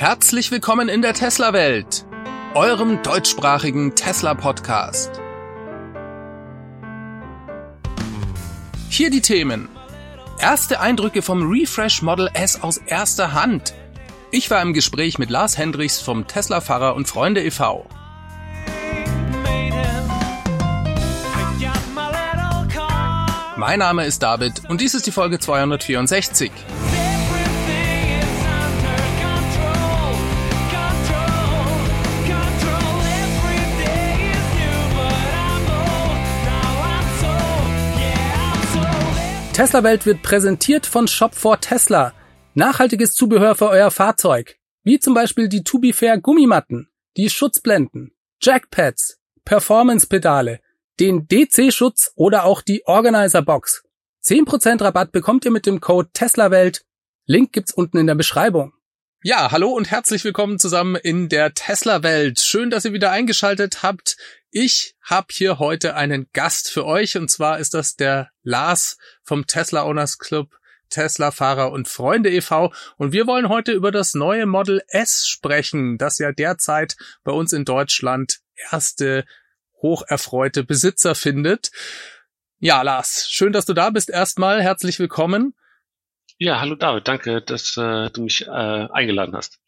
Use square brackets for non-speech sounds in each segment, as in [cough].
Herzlich willkommen in der Tesla-Welt, eurem deutschsprachigen Tesla-Podcast. Hier die Themen. Erste Eindrücke vom Refresh Model S aus erster Hand. Ich war im Gespräch mit Lars Hendrichs vom Tesla-Fahrer und Freunde e.V. Mein Name ist David und dies ist die Folge 264. Tesla Welt wird präsentiert von Shop for Tesla. Nachhaltiges Zubehör für euer Fahrzeug. Wie zum Beispiel die To Be Fair Gummimatten, die Schutzblenden, Jackpads, Performance-Pedale, den DC-Schutz oder auch die Organizer-Box. 10% Rabatt bekommt ihr mit dem Code TeslaWelt. Link gibt's unten in der Beschreibung. Ja, hallo und herzlich willkommen zusammen in der Tesla-Welt. Schön, dass ihr wieder eingeschaltet habt. Ich habe hier heute einen Gast für euch und zwar ist das der Lars vom Tesla Owners Club Tesla-Fahrer und Freunde e.V. Und wir wollen heute über das neue Model S sprechen, das ja derzeit bei uns in Deutschland erste hocherfreute Besitzer findet. Ja, Lars, schön, dass du da bist. Erstmal herzlich willkommen. Ja, hallo David, danke, dass äh, du mich äh, eingeladen hast.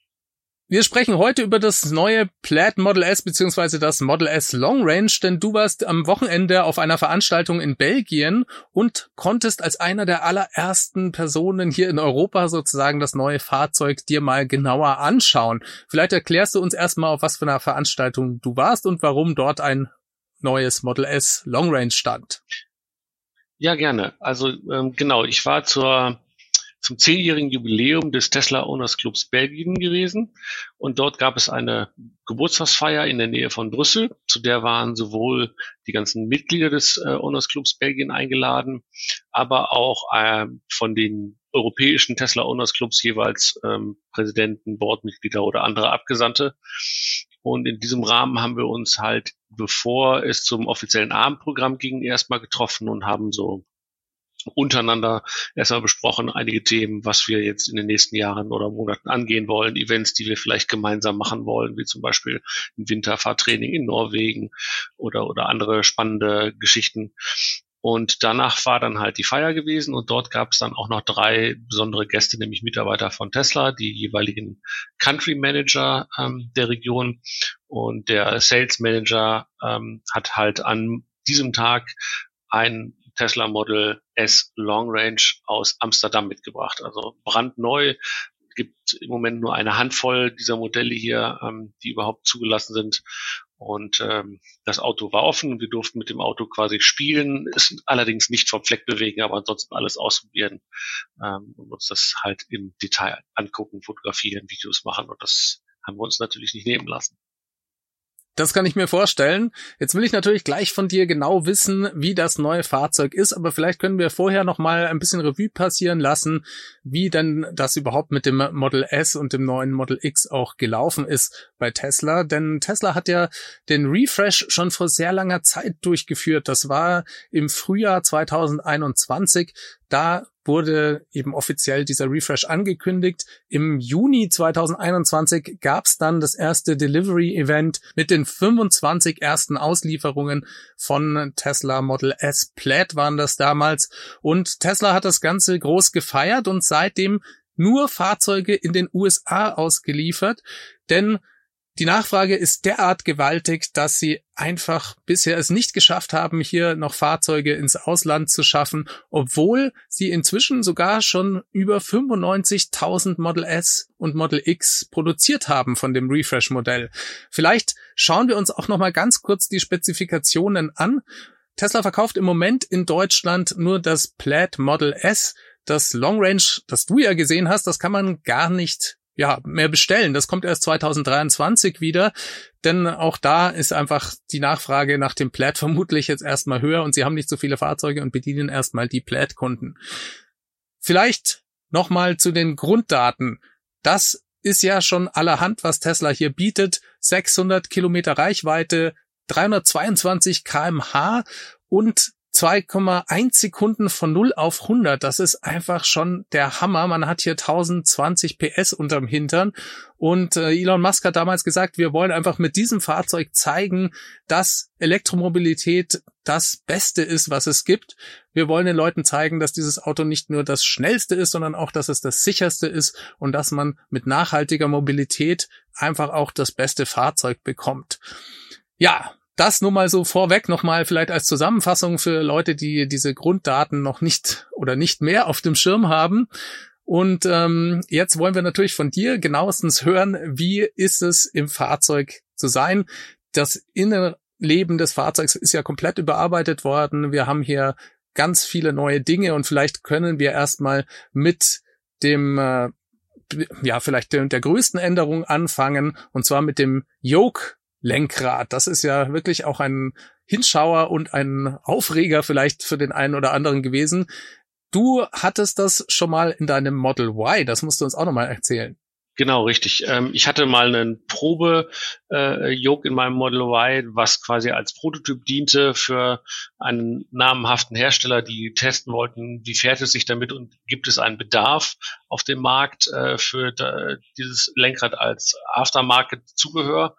Wir sprechen heute über das neue Plaid Model S beziehungsweise das Model S Long Range, denn du warst am Wochenende auf einer Veranstaltung in Belgien und konntest als einer der allerersten Personen hier in Europa sozusagen das neue Fahrzeug dir mal genauer anschauen. Vielleicht erklärst du uns erstmal, auf was für einer Veranstaltung du warst und warum dort ein neues Model S Long Range stand. Ja, gerne. Also ähm, genau, ich war zur zum zehnjährigen Jubiläum des Tesla Owners Clubs Belgien gewesen. Und dort gab es eine Geburtstagsfeier in der Nähe von Brüssel. Zu der waren sowohl die ganzen Mitglieder des äh, Owners Clubs Belgien eingeladen, aber auch äh, von den europäischen Tesla Owners Clubs jeweils ähm, Präsidenten, Boardmitglieder oder andere Abgesandte. Und in diesem Rahmen haben wir uns halt, bevor es zum offiziellen Abendprogramm ging, erstmal getroffen und haben so untereinander erstmal besprochen, einige Themen, was wir jetzt in den nächsten Jahren oder Monaten angehen wollen, Events, die wir vielleicht gemeinsam machen wollen, wie zum Beispiel ein Winterfahrtraining in Norwegen oder, oder andere spannende Geschichten. Und danach war dann halt die Feier gewesen und dort gab es dann auch noch drei besondere Gäste, nämlich Mitarbeiter von Tesla, die jeweiligen Country Manager ähm, der Region und der Sales Manager ähm, hat halt an diesem Tag ein Tesla Model S Long Range aus Amsterdam mitgebracht. Also brandneu. Gibt im Moment nur eine Handvoll dieser Modelle hier, ähm, die überhaupt zugelassen sind. Und ähm, das Auto war offen wir durften mit dem Auto quasi spielen, ist allerdings nicht vom Fleck bewegen, aber ansonsten alles ausprobieren ähm, und uns das halt im Detail angucken, fotografieren, Videos machen und das haben wir uns natürlich nicht nehmen lassen. Das kann ich mir vorstellen. Jetzt will ich natürlich gleich von dir genau wissen, wie das neue Fahrzeug ist, aber vielleicht können wir vorher noch mal ein bisschen Revue passieren lassen, wie denn das überhaupt mit dem Model S und dem neuen Model X auch gelaufen ist bei Tesla, denn Tesla hat ja den Refresh schon vor sehr langer Zeit durchgeführt. Das war im Frühjahr 2021. Da wurde eben offiziell dieser Refresh angekündigt. Im Juni 2021 gab es dann das erste Delivery-Event mit den 25 ersten Auslieferungen von Tesla Model S Plaid waren das damals. Und Tesla hat das Ganze groß gefeiert und seitdem nur Fahrzeuge in den USA ausgeliefert, denn die Nachfrage ist derart gewaltig, dass sie einfach bisher es nicht geschafft haben, hier noch Fahrzeuge ins Ausland zu schaffen, obwohl sie inzwischen sogar schon über 95.000 Model S und Model X produziert haben von dem Refresh-Modell. Vielleicht schauen wir uns auch noch mal ganz kurz die Spezifikationen an. Tesla verkauft im Moment in Deutschland nur das Plaid Model S. Das Long Range, das du ja gesehen hast, das kann man gar nicht ja, mehr bestellen. Das kommt erst 2023 wieder, denn auch da ist einfach die Nachfrage nach dem Plaid [laughs] vermutlich jetzt erstmal höher und sie haben nicht so viele Fahrzeuge und bedienen erstmal die Plaid-Kunden. Vielleicht nochmal zu den Grunddaten. Das ist ja schon allerhand, was Tesla hier bietet. 600 Kilometer Reichweite, 322 kmh und 2,1 Sekunden von 0 auf 100. Das ist einfach schon der Hammer. Man hat hier 1020 PS unterm Hintern. Und äh, Elon Musk hat damals gesagt, wir wollen einfach mit diesem Fahrzeug zeigen, dass Elektromobilität das Beste ist, was es gibt. Wir wollen den Leuten zeigen, dass dieses Auto nicht nur das schnellste ist, sondern auch, dass es das sicherste ist und dass man mit nachhaltiger Mobilität einfach auch das beste Fahrzeug bekommt. Ja, das nur mal so vorweg nochmal vielleicht als Zusammenfassung für Leute, die diese Grunddaten noch nicht oder nicht mehr auf dem Schirm haben. Und ähm, jetzt wollen wir natürlich von dir genauestens hören, wie ist es im Fahrzeug zu sein. Das Innenleben des Fahrzeugs ist ja komplett überarbeitet worden. Wir haben hier ganz viele neue Dinge und vielleicht können wir erstmal mit dem äh, ja, vielleicht der, der größten Änderung anfangen, und zwar mit dem Yoke Lenkrad. Das ist ja wirklich auch ein Hinschauer und ein Aufreger vielleicht für den einen oder anderen gewesen. Du hattest das schon mal in deinem Model Y. Das musst du uns auch noch mal erzählen. Genau, richtig. Ähm, ich hatte mal einen Probe-Yoke äh, in meinem Model Y, was quasi als Prototyp diente für einen namhaften Hersteller, die testen wollten, wie fährt es sich damit und gibt es einen Bedarf auf dem Markt äh, für dieses Lenkrad als Aftermarket-Zubehör.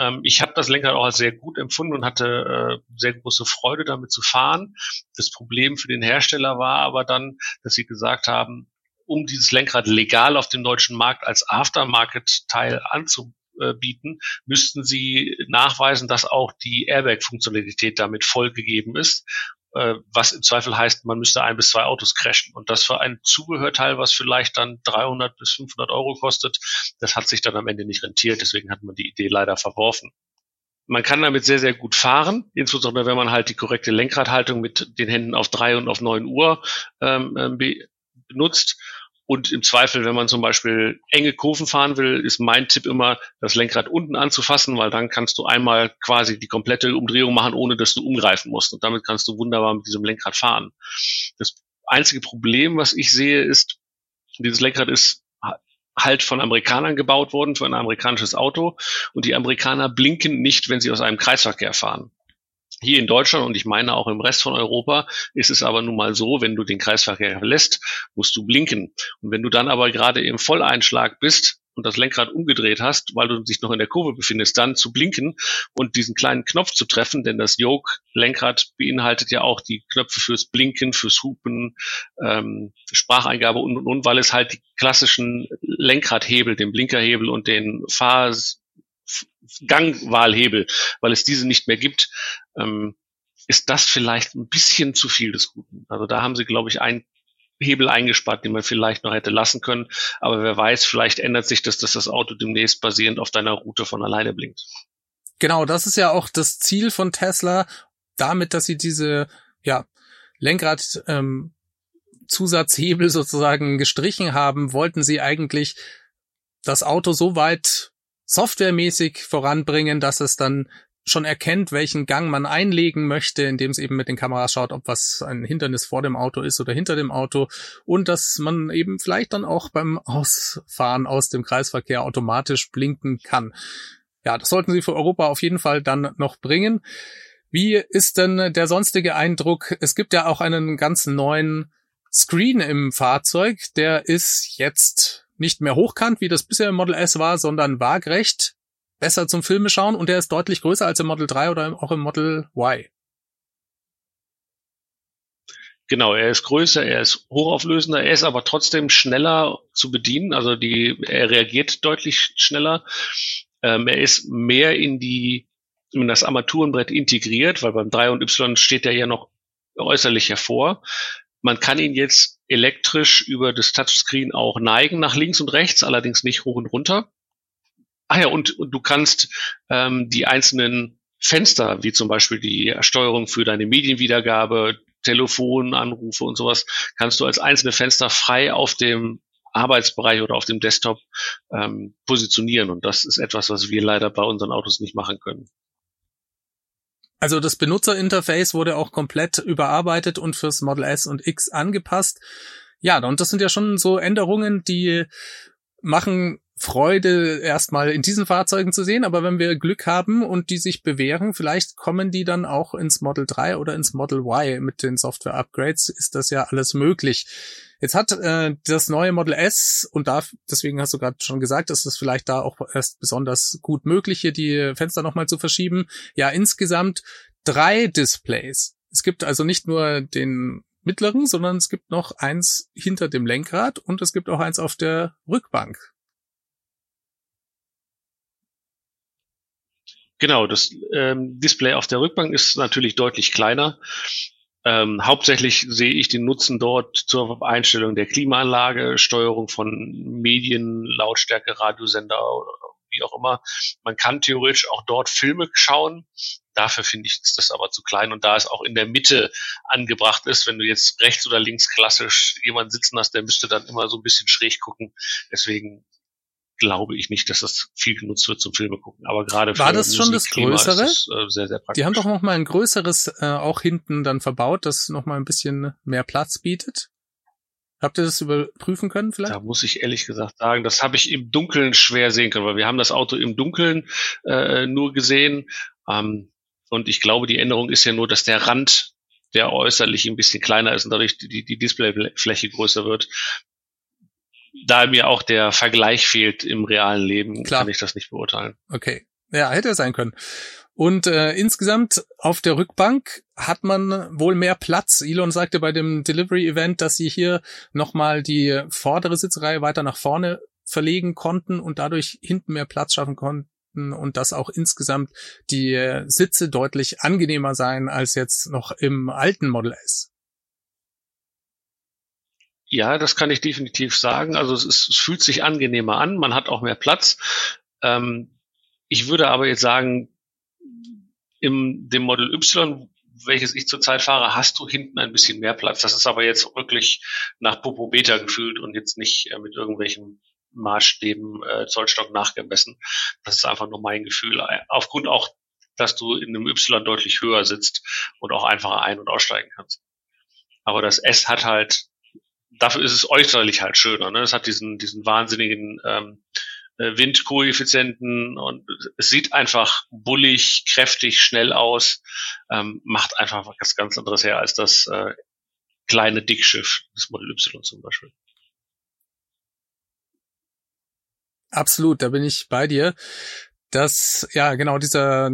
Ähm, ich habe das Lenkrad auch als sehr gut empfunden und hatte äh, sehr große Freude damit zu fahren. Das Problem für den Hersteller war aber dann, dass sie gesagt haben, um dieses Lenkrad legal auf dem deutschen Markt als Aftermarket-Teil anzubieten, müssten sie nachweisen, dass auch die Airbag-Funktionalität damit vollgegeben ist äh, was im Zweifel heißt, man müsste ein bis zwei Autos crashen. Und das für ein Zubehörteil, was vielleicht dann 300 bis 500 Euro kostet, das hat sich dann am Ende nicht rentiert. Deswegen hat man die Idee leider verworfen. Man kann damit sehr, sehr gut fahren, insbesondere wenn man halt die korrekte Lenkradhaltung mit den Händen auf drei und auf neun Uhr ähm, ähm benutzt. Und im Zweifel, wenn man zum Beispiel enge Kurven fahren will, ist mein Tipp immer, das Lenkrad unten anzufassen, weil dann kannst du einmal quasi die komplette Umdrehung machen, ohne dass du umgreifen musst. Und damit kannst du wunderbar mit diesem Lenkrad fahren. Das einzige Problem, was ich sehe, ist, dieses Lenkrad ist halt von Amerikanern gebaut worden, für ein amerikanisches Auto. Und die Amerikaner blinken nicht, wenn sie aus einem Kreisverkehr fahren. Hier in Deutschland und ich meine auch im Rest von Europa ist es aber nun mal so, wenn du den Kreisverkehr verlässt, musst du blinken. Und wenn du dann aber gerade im Volleinschlag bist und das Lenkrad umgedreht hast, weil du dich noch in der Kurve befindest, dann zu blinken und diesen kleinen Knopf zu treffen, denn das Yoke-Lenkrad beinhaltet ja auch die Knöpfe fürs Blinken, fürs Hupen, ähm, Spracheingabe und, und, und, weil es halt die klassischen Lenkradhebel, den Blinkerhebel und den Fahr Gangwahlhebel, weil es diese nicht mehr gibt, ähm, ist das vielleicht ein bisschen zu viel des Guten. Also da haben sie, glaube ich, einen Hebel eingespart, den man vielleicht noch hätte lassen können. Aber wer weiß, vielleicht ändert sich das, dass das Auto demnächst basierend auf deiner Route von alleine blinkt. Genau, das ist ja auch das Ziel von Tesla, damit, dass sie diese ja, Lenkrad ähm, Zusatzhebel sozusagen gestrichen haben, wollten sie eigentlich das Auto so weit softwaremäßig voranbringen, dass es dann schon erkennt, welchen Gang man einlegen möchte, indem es eben mit den Kameras schaut, ob was ein Hindernis vor dem Auto ist oder hinter dem Auto und dass man eben vielleicht dann auch beim Ausfahren aus dem Kreisverkehr automatisch blinken kann. Ja, das sollten Sie für Europa auf jeden Fall dann noch bringen. Wie ist denn der sonstige Eindruck? Es gibt ja auch einen ganz neuen Screen im Fahrzeug, der ist jetzt nicht mehr hochkant, wie das bisher im Model S war, sondern waagrecht, besser zum Filme schauen und der ist deutlich größer als im Model 3 oder auch im Model Y. Genau, er ist größer, er ist hochauflösender, er ist aber trotzdem schneller zu bedienen, also die, er reagiert deutlich schneller. Ähm, er ist mehr in die, in das Armaturenbrett integriert, weil beim 3 und Y steht er ja noch äußerlich hervor. Man kann ihn jetzt elektrisch über das Touchscreen auch neigen nach links und rechts, allerdings nicht hoch und runter. Ah ja, und, und du kannst ähm, die einzelnen Fenster, wie zum Beispiel die Steuerung für deine Medienwiedergabe, Telefonanrufe und sowas, kannst du als einzelne Fenster frei auf dem Arbeitsbereich oder auf dem Desktop ähm, positionieren. Und das ist etwas, was wir leider bei unseren Autos nicht machen können. Also das Benutzerinterface wurde auch komplett überarbeitet und fürs Model S und X angepasst. Ja, und das sind ja schon so Änderungen, die machen Freude erstmal in diesen Fahrzeugen zu sehen, aber wenn wir Glück haben und die sich bewähren, vielleicht kommen die dann auch ins Model 3 oder ins Model Y mit den Software-Upgrades, ist das ja alles möglich. Jetzt hat äh, das neue Model S und da, deswegen hast du gerade schon gesagt, ist es vielleicht da auch erst besonders gut möglich, hier die Fenster nochmal zu verschieben. Ja, insgesamt drei Displays. Es gibt also nicht nur den mittleren, sondern es gibt noch eins hinter dem Lenkrad und es gibt auch eins auf der Rückbank. Genau, das ähm, Display auf der Rückbank ist natürlich deutlich kleiner. Ähm, hauptsächlich sehe ich den Nutzen dort zur Einstellung der Klimaanlage, Steuerung von Medien, Lautstärke, Radiosender, wie auch immer. Man kann theoretisch auch dort Filme schauen. Dafür finde ich das aber zu klein und da es auch in der Mitte angebracht ist, wenn du jetzt rechts oder links klassisch jemanden sitzen hast, der müsste dann immer so ein bisschen schräg gucken. Deswegen glaube ich nicht, dass das viel genutzt wird zum Filme gucken. Aber gerade war das schon das Größere? Das, äh, sehr, sehr Die haben doch noch mal ein größeres äh, auch hinten dann verbaut, das noch mal ein bisschen mehr Platz bietet. Habt ihr das überprüfen können vielleicht? Da muss ich ehrlich gesagt sagen, das habe ich im Dunkeln schwer sehen können, weil wir haben das Auto im Dunkeln äh, nur gesehen. Ähm, und ich glaube, die Änderung ist ja nur, dass der Rand der äußerlich ein bisschen kleiner ist und dadurch die, die Displayfläche größer wird da mir auch der Vergleich fehlt im realen Leben, Klar. kann ich das nicht beurteilen. Okay. Ja, hätte sein können. Und äh, insgesamt auf der Rückbank hat man wohl mehr Platz. Elon sagte bei dem Delivery-Event, dass sie hier nochmal die vordere Sitzreihe weiter nach vorne verlegen konnten und dadurch hinten mehr Platz schaffen konnten und dass auch insgesamt die Sitze deutlich angenehmer seien als jetzt noch im alten Model S. Ja, das kann ich definitiv sagen. Also es, ist, es fühlt sich angenehmer an, man hat auch mehr Platz. Ähm, ich würde aber jetzt sagen, im dem Model Y, welches ich zurzeit fahre, hast du hinten ein bisschen mehr Platz. Das ist aber jetzt wirklich nach Popo Beta gefühlt und jetzt nicht äh, mit irgendwelchen Maßstäben äh, Zollstock nachgemessen. Das ist einfach nur mein Gefühl. Aufgrund auch, dass du in einem Y deutlich höher sitzt und auch einfacher ein- und aussteigen kannst. Aber das S hat halt dafür ist es äußerlich halt schöner. Ne? Es hat diesen, diesen wahnsinnigen ähm, äh, Windkoeffizienten und es sieht einfach bullig, kräftig, schnell aus, ähm, macht einfach was ganz anderes her als das äh, kleine Dickschiff des Model Y zum Beispiel. Absolut, da bin ich bei dir. Das, ja, genau, dieser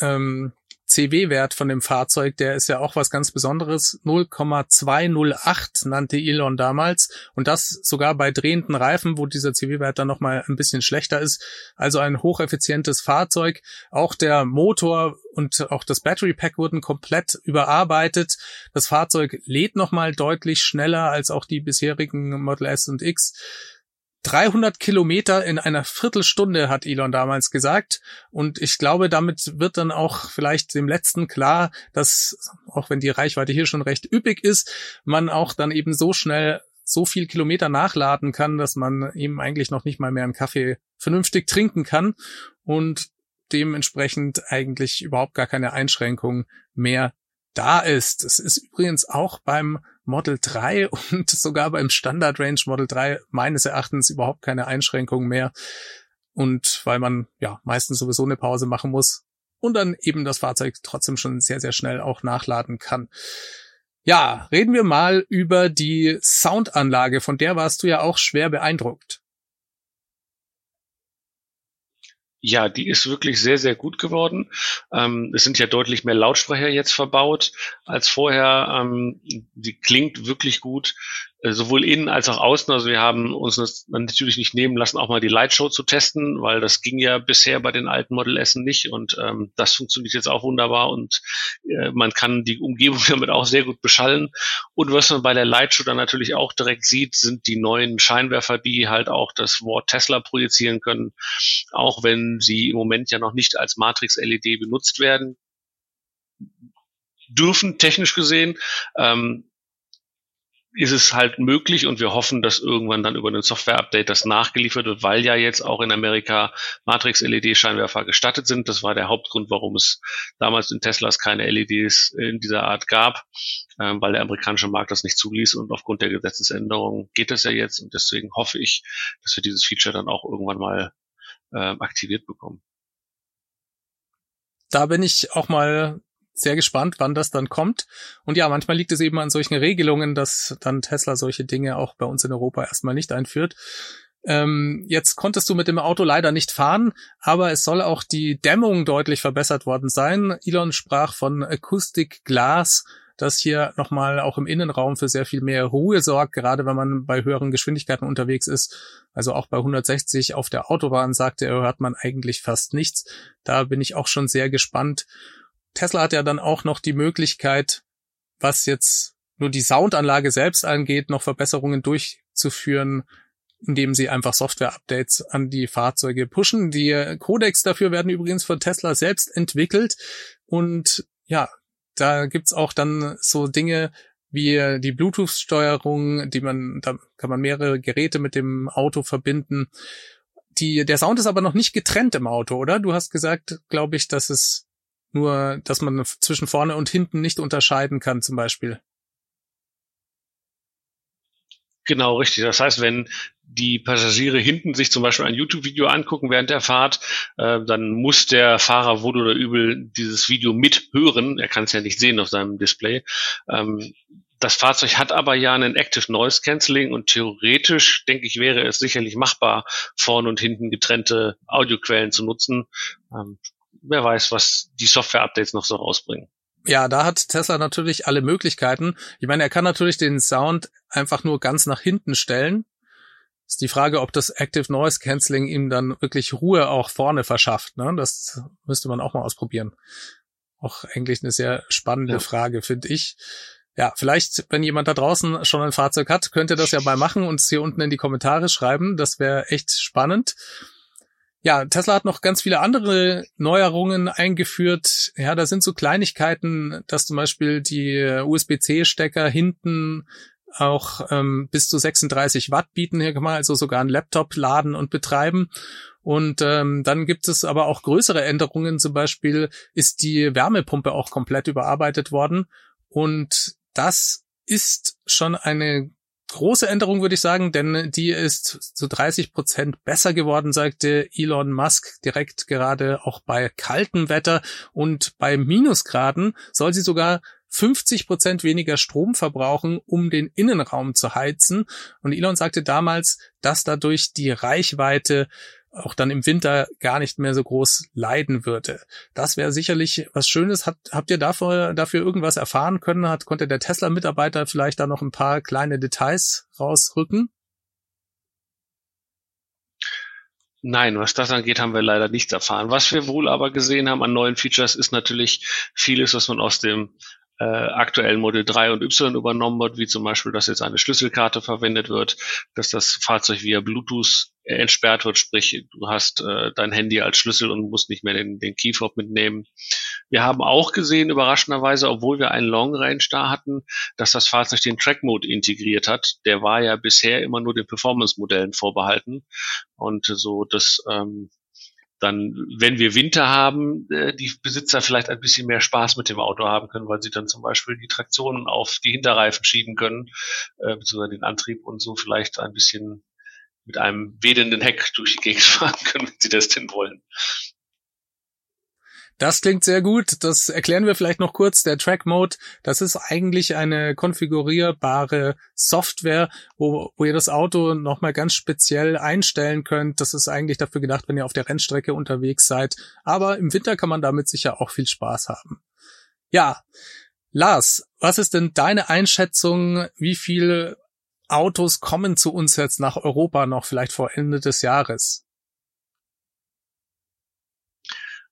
ähm, CW-Wert von dem Fahrzeug, der ist ja auch was ganz Besonderes. 0,208 nannte Elon damals. Und das sogar bei drehenden Reifen, wo dieser CW-Wert dann nochmal ein bisschen schlechter ist. Also ein hocheffizientes Fahrzeug. Auch der Motor und auch das Battery Pack wurden komplett überarbeitet. Das Fahrzeug lädt nochmal deutlich schneller als auch die bisherigen Model S und X. 300 Kilometer in einer Viertelstunde, hat Elon damals gesagt. Und ich glaube, damit wird dann auch vielleicht dem Letzten klar, dass, auch wenn die Reichweite hier schon recht üppig ist, man auch dann eben so schnell so viel Kilometer nachladen kann, dass man eben eigentlich noch nicht mal mehr einen Kaffee vernünftig trinken kann und dementsprechend eigentlich überhaupt gar keine Einschränkung mehr da ist. Es ist übrigens auch beim Model 3 [laughs] und sogar beim Standard Range Model 3 meines Erachtens überhaupt keine Einschränkungen mehr. Und weil man ja meistens sowieso eine Pause machen muss und dann eben das Fahrzeug trotzdem schon sehr, sehr schnell auch nachladen kann. Ja, reden wir mal über die Soundanlage, von der warst du ja auch schwer beeindruckt. Ja, die ist wirklich sehr, sehr gut geworden. Ähm, es sind ja deutlich mehr Lautsprecher jetzt verbaut als vorher. Ähm, die klingt wirklich gut. Äh, sowohl innen als auch außen. Also wir haben uns natürlich nicht nehmen lassen, auch mal die Lightshow zu testen, weil das ging ja bisher bei den alten Model S nicht und ähm, das funktioniert jetzt auch wunderbar und äh, man kann die Umgebung [laughs] damit auch sehr gut beschallen. Und was man bei der Lightshow dann natürlich auch direkt sieht, sind die neuen Scheinwerfer, die halt auch das Wort Tesla projizieren können, auch wenn sie im Moment ja noch nicht als Matrix-LED benutzt werden dürfen, technisch gesehen. Ähm, ist es halt möglich und wir hoffen, dass irgendwann dann über ein Software-Update das nachgeliefert wird, weil ja jetzt auch in Amerika Matrix-LED-Scheinwerfer gestattet sind. Das war der Hauptgrund, warum es damals in Teslas keine LEDs in dieser Art gab, äh, weil der amerikanische Markt das nicht zuließ und aufgrund der Gesetzesänderung geht das ja jetzt und deswegen hoffe ich, dass wir dieses Feature dann auch irgendwann mal äh, aktiviert bekommen. Da bin ich auch mal sehr gespannt, wann das dann kommt. Und ja, manchmal liegt es eben an solchen Regelungen, dass dann Tesla solche Dinge auch bei uns in Europa erstmal nicht einführt. Ähm, jetzt konntest du mit dem Auto leider nicht fahren, aber es soll auch die Dämmung deutlich verbessert worden sein. Elon sprach von Acoustic Glass, das hier nochmal auch im Innenraum für sehr viel mehr Ruhe sorgt, gerade wenn man bei höheren Geschwindigkeiten unterwegs ist. Also auch bei 160 auf der Autobahn, sagte er, hört man eigentlich fast nichts. Da bin ich auch schon sehr gespannt. Tesla hat ja dann auch noch die Möglichkeit, was jetzt nur die Soundanlage selbst angeht, noch Verbesserungen durchzuführen, indem sie einfach Software-Updates an die Fahrzeuge pushen. Die Codecs dafür werden übrigens von Tesla selbst entwickelt und ja, da gibt's auch dann so Dinge wie die Bluetooth-Steuerung, die man, da kann man mehrere Geräte mit dem Auto verbinden. Die, der Sound ist aber noch nicht getrennt im Auto, oder? Du hast gesagt, glaube ich, dass es nur, dass man zwischen vorne und hinten nicht unterscheiden kann, zum Beispiel. Genau, richtig. Das heißt, wenn die Passagiere hinten sich zum Beispiel ein YouTube-Video angucken während der Fahrt, äh, dann muss der Fahrer wohl oder übel dieses Video mithören. Er kann es ja nicht sehen auf seinem Display. Ähm, das Fahrzeug hat aber ja einen Active Noise Cancelling und theoretisch, denke ich, wäre es sicherlich machbar, vorne und hinten getrennte Audioquellen zu nutzen. Ähm, wer weiß, was die Software-Updates noch so rausbringen. Ja, da hat Tesla natürlich alle Möglichkeiten. Ich meine, er kann natürlich den Sound einfach nur ganz nach hinten stellen. Ist die Frage, ob das Active Noise Cancelling ihm dann wirklich Ruhe auch vorne verschafft. Ne? Das müsste man auch mal ausprobieren. Auch eigentlich eine sehr spannende ja. Frage, finde ich. Ja, vielleicht, wenn jemand da draußen schon ein Fahrzeug hat, könnt ihr das ja mal machen und es hier unten in die Kommentare schreiben. Das wäre echt spannend. Ja, Tesla hat noch ganz viele andere Neuerungen eingeführt. Ja, da sind so Kleinigkeiten, dass zum Beispiel die USB-C-Stecker hinten auch ähm, bis zu 36 Watt bieten. Hier kann man also sogar einen Laptop laden und betreiben. Und ähm, dann gibt es aber auch größere Änderungen. Zum Beispiel ist die Wärmepumpe auch komplett überarbeitet worden. Und das ist schon eine große Änderung, würde ich sagen, denn die ist zu 30 Prozent besser geworden, sagte Elon Musk direkt gerade auch bei kaltem Wetter und bei Minusgraden soll sie sogar 50 Prozent weniger Strom verbrauchen, um den Innenraum zu heizen. Und Elon sagte damals, dass dadurch die Reichweite auch dann im Winter gar nicht mehr so groß leiden würde. Das wäre sicherlich was Schönes. Hat, habt ihr dafür, dafür irgendwas erfahren können? Hat, konnte der Tesla-Mitarbeiter vielleicht da noch ein paar kleine Details rausrücken? Nein, was das angeht, haben wir leider nichts erfahren. Was wir wohl aber gesehen haben an neuen Features ist natürlich vieles, was man aus dem äh, aktuellen Model 3 und Y übernommen wird, wie zum Beispiel, dass jetzt eine Schlüsselkarte verwendet wird, dass das Fahrzeug via Bluetooth entsperrt wird, sprich, du hast äh, dein Handy als Schlüssel und musst nicht mehr den, den Keyfob mitnehmen. Wir haben auch gesehen, überraschenderweise, obwohl wir einen Long Range da hatten, dass das Fahrzeug den Track Mode integriert hat. Der war ja bisher immer nur den Performance-Modellen vorbehalten. Und so das ähm, dann, wenn wir Winter haben, äh, die Besitzer vielleicht ein bisschen mehr Spaß mit dem Auto haben können, weil sie dann zum Beispiel die Traktionen auf die Hinterreifen schieben können, äh, beziehungsweise den Antrieb und so vielleicht ein bisschen mit einem wedelnden Heck durch die Gegend [laughs] fahren können, wenn sie das denn wollen. Das klingt sehr gut. Das erklären wir vielleicht noch kurz. Der Track Mode, das ist eigentlich eine konfigurierbare Software, wo, wo ihr das Auto nochmal ganz speziell einstellen könnt. Das ist eigentlich dafür gedacht, wenn ihr auf der Rennstrecke unterwegs seid. Aber im Winter kann man damit sicher auch viel Spaß haben. Ja. Lars, was ist denn deine Einschätzung? Wie viele Autos kommen zu uns jetzt nach Europa noch vielleicht vor Ende des Jahres?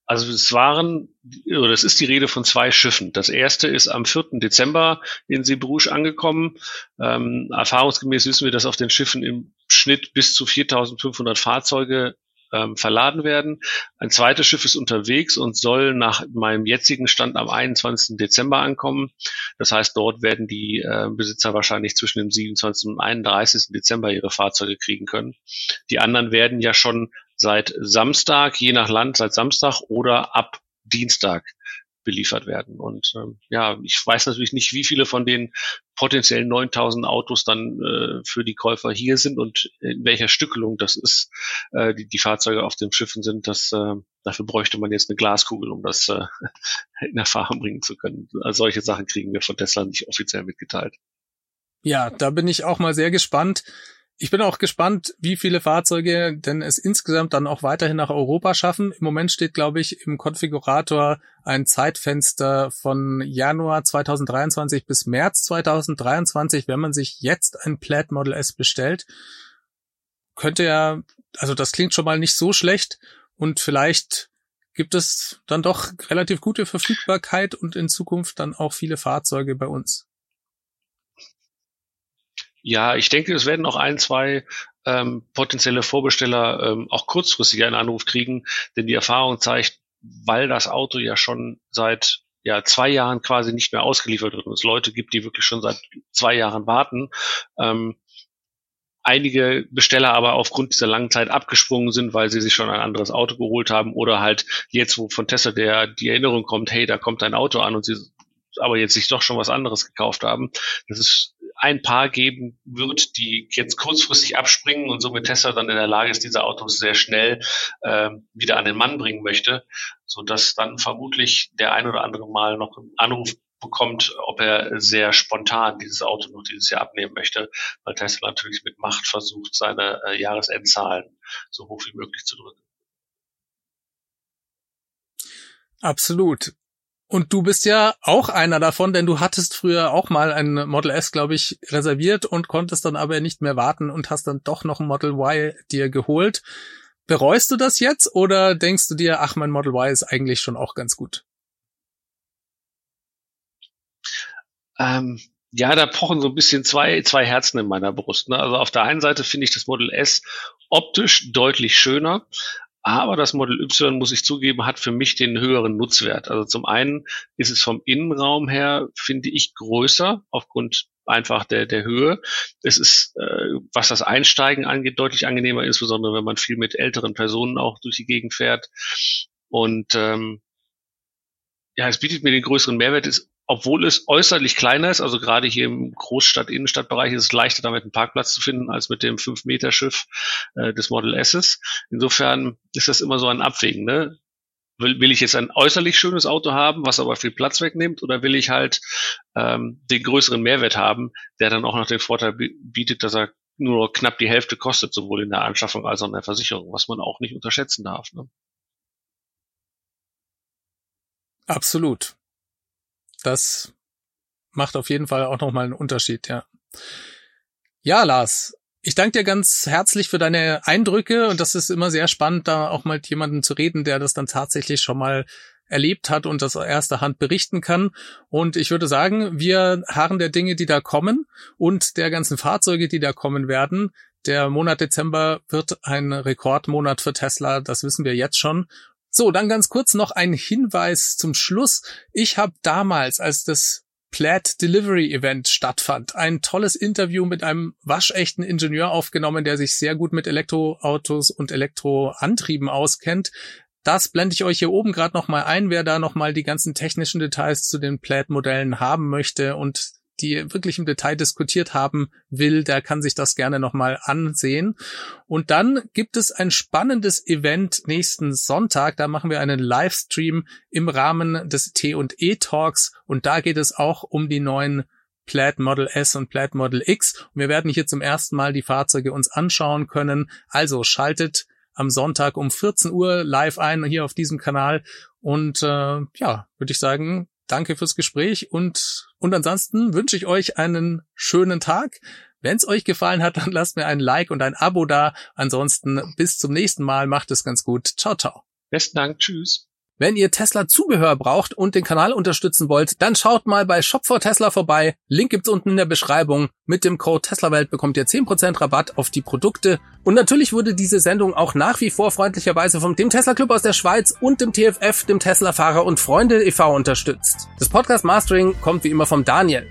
Also es waren, oder es ist die Rede von zwei Schiffen. Das erste ist am 4. Dezember in Zeebrugge angekommen. Ähm, erfahrungsgemäß wissen wir, dass auf den Schiffen im Schnitt bis zu 4.500 Fahrzeuge ähm, verladen werden. Ein zweites Schiff ist unterwegs und soll nach meinem jetzigen Stand am 21. Dezember ankommen. Das heißt, dort werden die äh, Besitzer wahrscheinlich zwischen dem 27. und 31. Dezember ihre Fahrzeuge kriegen können. Die anderen werden ja schon seit Samstag, je nach Land, seit Samstag oder ab Dienstag beliefert werden. Und ähm, ja, ich weiß natürlich nicht, wie viele von den potenziellen 9000 Autos dann äh, für die Käufer hier sind und in welcher Stückelung das ist, äh, die, die Fahrzeuge auf den Schiffen sind. Das, äh, dafür bräuchte man jetzt eine Glaskugel, um das äh, [laughs] in Erfahrung bringen zu können. Also solche Sachen kriegen wir von Tesla nicht offiziell mitgeteilt. Ja, da bin ich auch mal sehr gespannt. Ich bin auch gespannt, wie viele Fahrzeuge denn es insgesamt dann auch weiterhin nach Europa schaffen. Im Moment steht, glaube ich, im Konfigurator ein Zeitfenster von Januar 2023 bis März 2023, wenn man sich jetzt ein Plaid Model S bestellt. Könnte ja, also das klingt schon mal nicht so schlecht und vielleicht gibt es dann doch relativ gute Verfügbarkeit und in Zukunft dann auch viele Fahrzeuge bei uns. Ja, ich denke, es werden noch ein, zwei ähm, potenzielle Vorbesteller ähm, auch kurzfristig einen Anruf kriegen, denn die Erfahrung zeigt, weil das Auto ja schon seit ja, zwei Jahren quasi nicht mehr ausgeliefert wird und es Leute gibt, die wirklich schon seit zwei Jahren warten, ähm, einige Besteller aber aufgrund dieser langen Zeit abgesprungen sind, weil sie sich schon ein anderes Auto geholt haben oder halt jetzt, wo von Tesla der die Erinnerung kommt, hey, da kommt ein Auto an und sie aber jetzt sich doch schon was anderes gekauft haben. Das ist ein Paar geben wird, die jetzt kurzfristig abspringen und somit Tesla dann in der Lage ist, diese Autos sehr schnell äh, wieder an den Mann bringen möchte, so dass dann vermutlich der ein oder andere Mal noch einen Anruf bekommt, ob er sehr spontan dieses Auto noch dieses Jahr abnehmen möchte, weil Tesla natürlich mit Macht versucht, seine äh, Jahresendzahlen so hoch wie möglich zu drücken. Absolut. Und du bist ja auch einer davon, denn du hattest früher auch mal ein Model S, glaube ich, reserviert und konntest dann aber nicht mehr warten und hast dann doch noch ein Model Y dir geholt. Bereust du das jetzt oder denkst du dir, ach, mein Model Y ist eigentlich schon auch ganz gut? Ähm, ja, da pochen so ein bisschen zwei, zwei Herzen in meiner Brust. Ne? Also auf der einen Seite finde ich das Model S optisch deutlich schöner. Aber das Model Y, muss ich zugeben, hat für mich den höheren Nutzwert. Also zum einen ist es vom Innenraum her, finde ich, größer aufgrund einfach der, der Höhe. Es ist, äh, was das Einsteigen angeht, deutlich angenehmer, insbesondere wenn man viel mit älteren Personen auch durch die Gegend fährt. Und ähm, ja, es bietet mir den größeren Mehrwert. Es obwohl es äußerlich kleiner ist, also gerade hier im Großstadt-Innenstadtbereich ist es leichter damit einen Parkplatz zu finden als mit dem 5-Meter-Schiff äh, des Model S. Insofern ist das immer so ein Abwägen. Ne? Will, will ich jetzt ein äußerlich schönes Auto haben, was aber viel Platz wegnimmt, oder will ich halt ähm, den größeren Mehrwert haben, der dann auch noch den Vorteil bietet, dass er nur knapp die Hälfte kostet, sowohl in der Anschaffung als auch in der Versicherung, was man auch nicht unterschätzen darf. Ne? Absolut. Das macht auf jeden Fall auch nochmal einen Unterschied, ja. Ja, Lars, ich danke dir ganz herzlich für deine Eindrücke und das ist immer sehr spannend, da auch mal mit jemandem zu reden, der das dann tatsächlich schon mal erlebt hat und das erster Hand berichten kann. Und ich würde sagen, wir harren der Dinge, die da kommen und der ganzen Fahrzeuge, die da kommen werden. Der Monat Dezember wird ein Rekordmonat für Tesla, das wissen wir jetzt schon. So, dann ganz kurz noch ein Hinweis zum Schluss. Ich habe damals, als das Plaid Delivery Event stattfand, ein tolles Interview mit einem waschechten Ingenieur aufgenommen, der sich sehr gut mit Elektroautos und Elektroantrieben auskennt. Das blende ich euch hier oben gerade nochmal ein, wer da nochmal die ganzen technischen Details zu den Plaid-Modellen haben möchte und die wirklich im Detail diskutiert haben will, der kann sich das gerne nochmal ansehen. Und dann gibt es ein spannendes Event nächsten Sonntag. Da machen wir einen Livestream im Rahmen des T&E Talks und da geht es auch um die neuen Plaid Model S und Plaid Model X. Und wir werden hier zum ersten Mal die Fahrzeuge uns anschauen können. Also schaltet am Sonntag um 14 Uhr live ein hier auf diesem Kanal. Und äh, ja, würde ich sagen, danke fürs Gespräch und, und ansonsten wünsche ich euch einen schönen Tag. Wenn es euch gefallen hat, [laughs] dann lasst mir ein Like und ein Abo da. Ansonsten bis zum nächsten Mal. Macht es ganz gut. Ciao, ciao. Besten Dank. Tschüss. Wenn ihr Tesla-Zubehör braucht und den Kanal unterstützen wollt, dann schaut mal bei Shop for Tesla vorbei. Link gibt's unten in der Beschreibung. Mit dem Code TeslaWelt bekommt ihr 10% Rabatt auf die Produkte. Und natürlich wurde diese Sendung auch nach wie vor freundlicherweise vom dem Tesla Club aus der Schweiz und dem TFF, dem Tesla-Fahrer und Freunde e.V. unterstützt. Das Podcast Mastering kommt wie immer vom Daniel.